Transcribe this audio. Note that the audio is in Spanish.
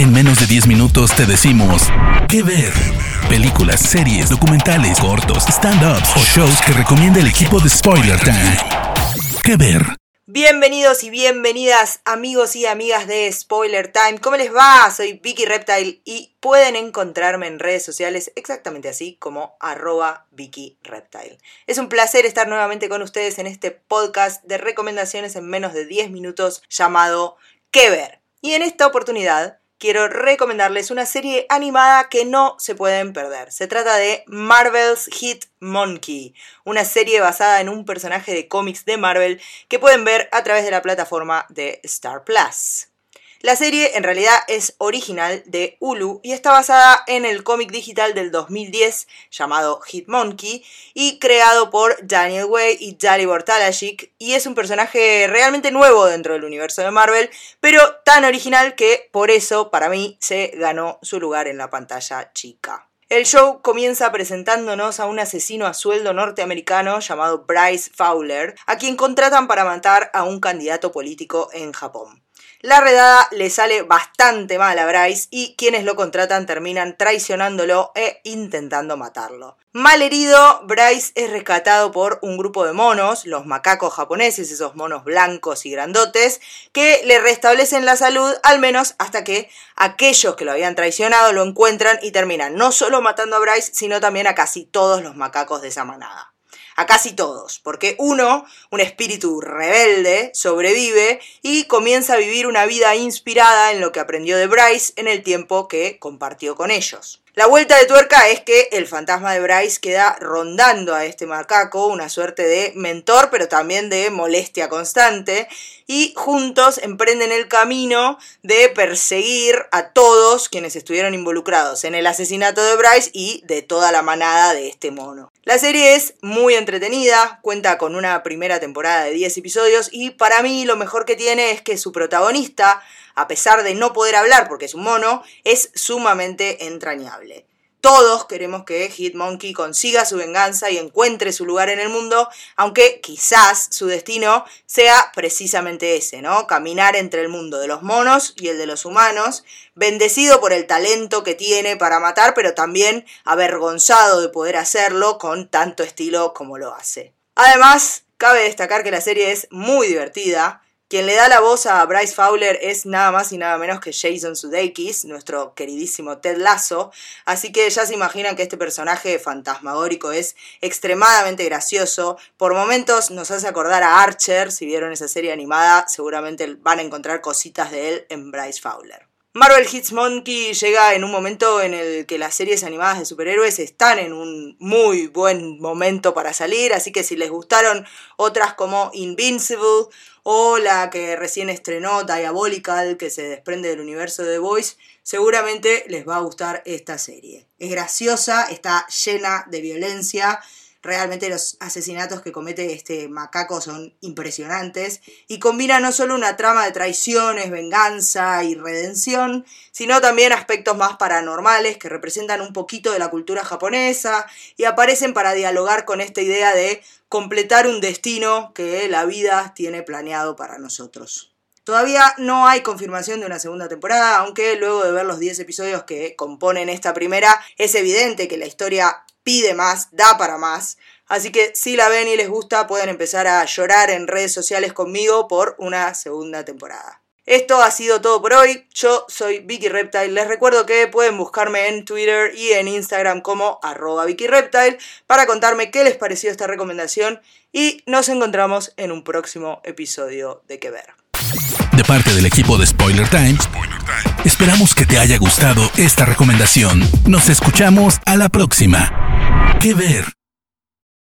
En menos de 10 minutos te decimos qué ver. Películas, series, documentales, cortos, stand-ups o shows que recomienda el equipo de Spoiler Time. ¿Qué ver? Bienvenidos y bienvenidas amigos y amigas de Spoiler Time. ¿Cómo les va? Soy Vicky Reptile y pueden encontrarme en redes sociales exactamente así como arroba Vicky Reptile. Es un placer estar nuevamente con ustedes en este podcast de recomendaciones en menos de 10 minutos llamado ¿Qué ver? Y en esta oportunidad quiero recomendarles una serie animada que no se pueden perder. Se trata de Marvel's Hit Monkey, una serie basada en un personaje de cómics de Marvel que pueden ver a través de la plataforma de Star Plus. La serie en realidad es original de Hulu y está basada en el cómic digital del 2010 llamado Hitmonkey y creado por Daniel Way y Dalibor Talashik y es un personaje realmente nuevo dentro del universo de Marvel, pero tan original que por eso para mí se ganó su lugar en la pantalla chica. El show comienza presentándonos a un asesino a sueldo norteamericano llamado Bryce Fowler, a quien contratan para matar a un candidato político en Japón. La redada le sale bastante mal a Bryce y quienes lo contratan terminan traicionándolo e intentando matarlo. Mal herido, Bryce es rescatado por un grupo de monos, los macacos japoneses, esos monos blancos y grandotes, que le restablecen la salud al menos hasta que aquellos que lo habían traicionado lo encuentran y terminan no solo matando a Bryce, sino también a casi todos los macacos de esa manada a casi todos, porque uno, un espíritu rebelde, sobrevive y comienza a vivir una vida inspirada en lo que aprendió de Bryce en el tiempo que compartió con ellos. La vuelta de tuerca es que el fantasma de Bryce queda rondando a este macaco, una suerte de mentor, pero también de molestia constante, y juntos emprenden el camino de perseguir a todos quienes estuvieron involucrados en el asesinato de Bryce y de toda la manada de este mono. La serie es muy entretenida, cuenta con una primera temporada de 10 episodios y para mí lo mejor que tiene es que su protagonista, a pesar de no poder hablar porque es un mono, es sumamente entrañable. Todos queremos que Hitmonkey consiga su venganza y encuentre su lugar en el mundo, aunque quizás su destino sea precisamente ese, ¿no? Caminar entre el mundo de los monos y el de los humanos, bendecido por el talento que tiene para matar, pero también avergonzado de poder hacerlo con tanto estilo como lo hace. Además, cabe destacar que la serie es muy divertida, quien le da la voz a Bryce Fowler es nada más y nada menos que Jason Sudeikis, nuestro queridísimo Ted Lasso, así que ya se imaginan que este personaje fantasmagórico es extremadamente gracioso, por momentos nos hace acordar a Archer, si vieron esa serie animada seguramente van a encontrar cositas de él en Bryce Fowler. Marvel Hits Monkey llega en un momento en el que las series animadas de superhéroes están en un muy buen momento para salir, así que si les gustaron otras como Invincible o la que recién estrenó Diabolical, que se desprende del universo de The Voice, seguramente les va a gustar esta serie. Es graciosa, está llena de violencia Realmente los asesinatos que comete este macaco son impresionantes y combina no solo una trama de traiciones, venganza y redención, sino también aspectos más paranormales que representan un poquito de la cultura japonesa y aparecen para dialogar con esta idea de completar un destino que la vida tiene planeado para nosotros. Todavía no hay confirmación de una segunda temporada, aunque luego de ver los 10 episodios que componen esta primera, es evidente que la historia pide más, da para más. Así que si la ven y les gusta, pueden empezar a llorar en redes sociales conmigo por una segunda temporada. Esto ha sido todo por hoy. Yo soy Vicky Reptile. Les recuerdo que pueden buscarme en Twitter y en Instagram como arroba Vicky Reptile para contarme qué les pareció esta recomendación y nos encontramos en un próximo episodio de Que Ver. De parte del equipo de Spoiler Times, esperamos que te haya gustado esta recomendación. Nos escuchamos a la próxima. ¿Qué ver?